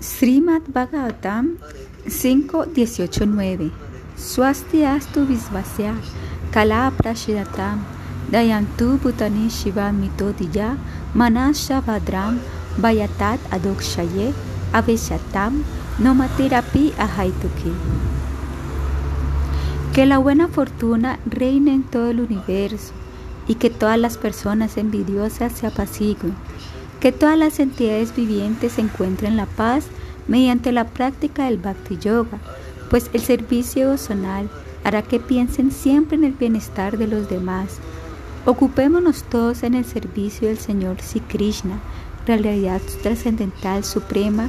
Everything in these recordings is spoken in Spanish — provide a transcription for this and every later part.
Srimad Bhagavatam 5.18.9 Swasti astu visvasya kala prashidatam dayantu bhutani shiva mitodiya manasha vadram vayatat adokshaye aveshatam nomatirapi ahaituki. Que la buena fortuna reine en todo el universo y que todas las personas envidiosas se apaciguen que todas las entidades vivientes encuentren la paz mediante la práctica del Bhakti Yoga, pues el servicio devocional hará que piensen siempre en el bienestar de los demás. Ocupémonos todos en el servicio del Señor Sri Krishna, realidad trascendental suprema,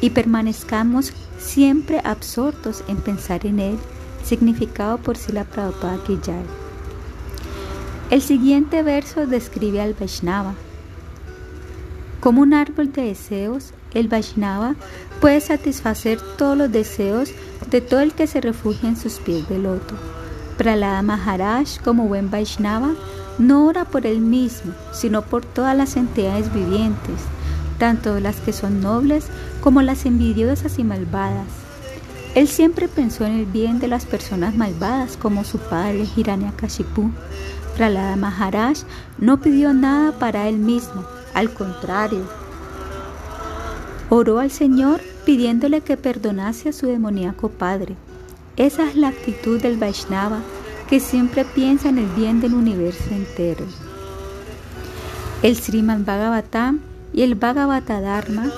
y permanezcamos siempre absortos en pensar en Él, significado por Sila Prabhupada Giyal. El siguiente verso describe al Vaishnava, como un árbol de deseos, el Vaishnava puede satisfacer todos los deseos de todo el que se refugia en sus pies de loto. Pralada Maharaj, como buen Vaishnava, no ora por él mismo, sino por todas las entidades vivientes, tanto las que son nobles como las envidiosas y malvadas. Él siempre pensó en el bien de las personas malvadas, como su padre Hiranyakashipu. Pralada Maharaj no pidió nada para él mismo, al contrario, oró al Señor pidiéndole que perdonase a su demoníaco padre. Esa es la actitud del Vaishnava que siempre piensa en el bien del universo entero. El Srimad Bhagavatam y el Bhagavatadharma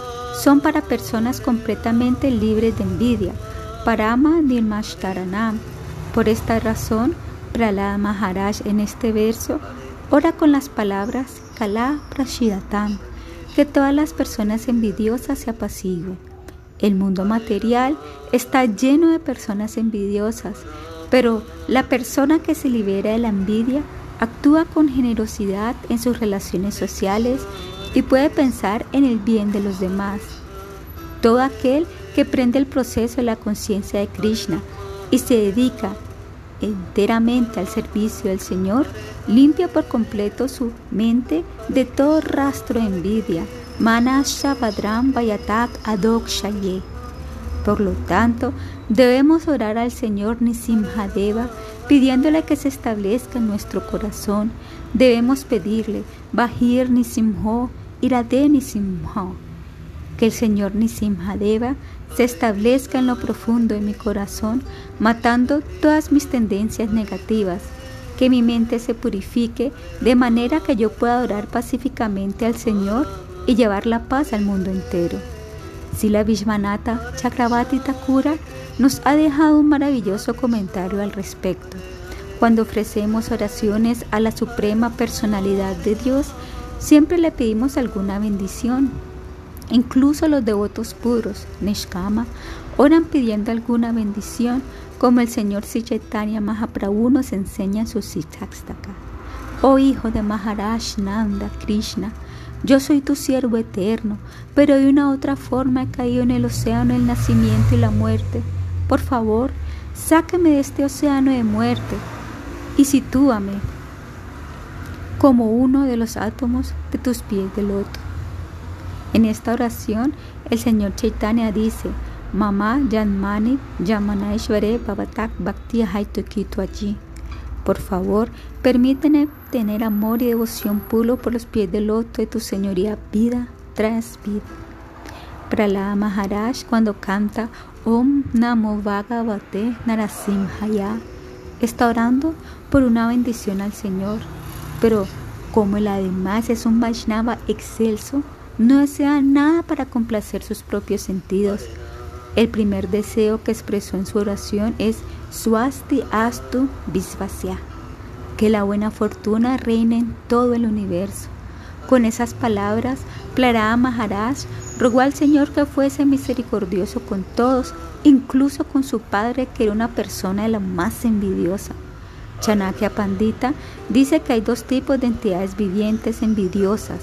son para personas completamente libres de envidia, Parama Nirmashtaranam. Por esta razón, Prahlada Maharaj en este verso ora con las palabras Kala Prashidatam, que todas las personas envidiosas se apaciguen. El mundo material está lleno de personas envidiosas, pero la persona que se libera de la envidia actúa con generosidad en sus relaciones sociales y puede pensar en el bien de los demás. Todo aquel que prende el proceso de la conciencia de Krishna y se dedica enteramente al servicio del Señor, limpia por completo su mente de todo rastro de envidia. Manasha Badram Vayatak Adok Shaye. Por lo tanto, debemos orar al Señor Nisimhadeva pidiéndole que se establezca en nuestro corazón. Debemos pedirle Bahir Nisimho, Irade Nisimho que el Señor Nisimhadeva se establezca en lo profundo de mi corazón, matando todas mis tendencias negativas, que mi mente se purifique de manera que yo pueda orar pacíficamente al Señor y llevar la paz al mundo entero. Sila Vishwanatha Chakravarti Thakura nos ha dejado un maravilloso comentario al respecto. Cuando ofrecemos oraciones a la Suprema Personalidad de Dios, siempre le pedimos alguna bendición Incluso los devotos puros, Nishkama, oran pidiendo alguna bendición, como el Señor Sichaitanya Mahaprabhu nos enseña en su Sichakstaka. Oh hijo de Maharaj Nanda Krishna, yo soy tu siervo eterno, pero de una otra forma he caído en el océano del nacimiento y la muerte. Por favor, sáqueme de este océano de muerte y sitúame como uno de los átomos de tus pies de loto. En esta oración, el Señor Chaitanya dice, Mamá Janmani Yamanaishvare Babatak Bhakti allí. Por favor, permíteme tener amor y devoción puro por los pies del loto de tu señoría vida tras vida. Pralada Maharaj cuando canta Om Namo Bhagavate Narasimhaya está orando por una bendición al Señor, pero como el además es un Vaishnava excelso, no desea nada para complacer sus propios sentidos. El primer deseo que expresó en su oración es Swasti Astu Visvasya, que la buena fortuna reine en todo el universo. Con esas palabras, Plarada Maharaj rogó al Señor que fuese misericordioso con todos, incluso con su padre, que era una persona de la más envidiosa. Chanakya Pandita dice que hay dos tipos de entidades vivientes envidiosas,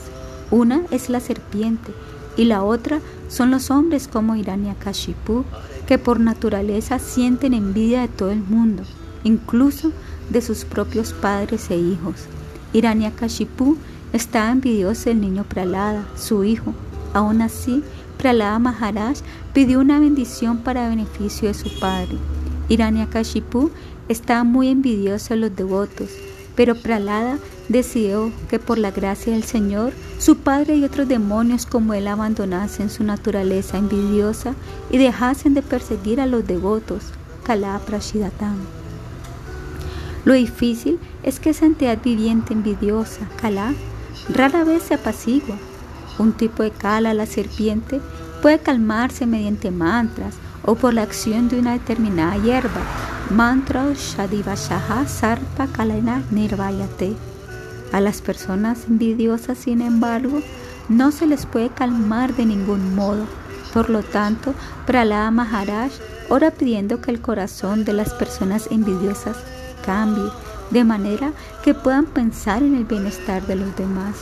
una es la serpiente y la otra son los hombres como Hiranyakashipu, que por naturaleza sienten envidia de todo el mundo, incluso de sus propios padres e hijos. Hiranyakashipu estaba envidioso del niño Pralada, su hijo, Aún así, Prahlada Maharaj pidió una bendición para beneficio de su padre. Hiranyakashipu estaba muy envidioso de los devotos, pero Prahlada decidió que por la gracia del Señor, su padre y otros demonios como él abandonasen su naturaleza envidiosa y dejasen de perseguir a los devotos. Kala Prashidatam. Lo difícil es que esa entidad viviente envidiosa, Kala, rara vez se apacigua. Un tipo de Kala, la serpiente, puede calmarse mediante mantras o por la acción de una determinada hierba. Mantra Shadivashaha Sarpa Kalena Nirvayate. A las personas envidiosas, sin embargo, no se les puede calmar de ningún modo. Por lo tanto, Prahlada Maharaj ora pidiendo que el corazón de las personas envidiosas cambie, de manera que puedan pensar en el bienestar de los demás.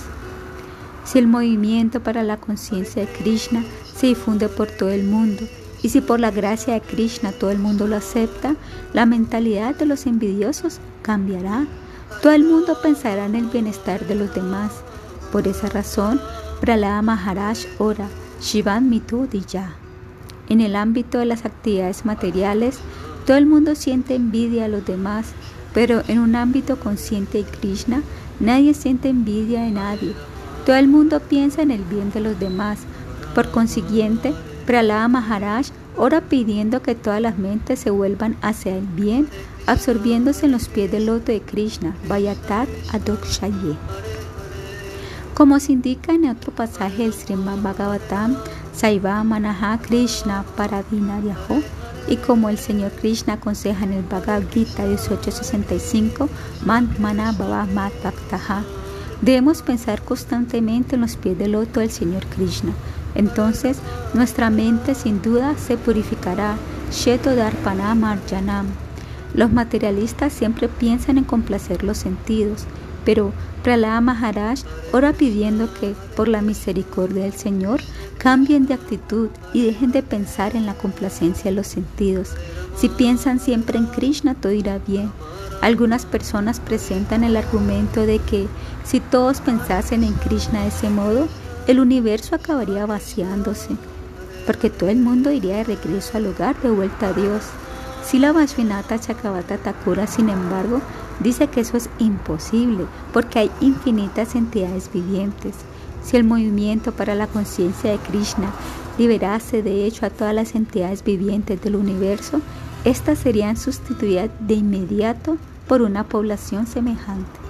Si el movimiento para la conciencia de Krishna se difunde por todo el mundo, y si por la gracia de Krishna todo el mundo lo acepta, la mentalidad de los envidiosos cambiará. Todo el mundo pensará en el bienestar de los demás. Por esa razón, Prahlada Maharaj ora Shivan Mitu Diya. En el ámbito de las actividades materiales, todo el mundo siente envidia a los demás pero en un ámbito consciente de Krishna, nadie siente envidia de nadie. Todo el mundo piensa en el bien de los demás. Por consiguiente, Prahlada Maharaj ora pidiendo que todas las mentes se vuelvan hacia el bien, absorbiéndose en los pies del loto de Krishna, Vayatat Adokshaye. Como se indica en otro pasaje del Srimad Bhagavatam, Saiva Manaha Krishna Paradinaryaho, y como el Señor Krishna aconseja en el Bhagavad Gita 1865, Man Mana Bhava Mat debemos pensar constantemente en los pies del loto del Señor Krishna. Entonces nuestra mente sin duda se purificará. Sheto Darpanam Arjanam. Los materialistas siempre piensan en complacer los sentidos, pero Prahlada Maharaj ora pidiendo que, por la misericordia del Señor, cambien de actitud y dejen de pensar en la complacencia de los sentidos. Si piensan siempre en Krishna, todo irá bien. Algunas personas presentan el argumento de que si todos pensasen en Krishna de ese modo, el universo acabaría vaciándose, porque todo el mundo iría de regreso al hogar de vuelta a Dios. Si la Vashvinata Chakravata Thakura, sin embargo, dice que eso es imposible porque hay infinitas entidades vivientes. Si el movimiento para la conciencia de Krishna liberase de hecho a todas las entidades vivientes del universo, éstas serían sustituidas de inmediato por una población semejante.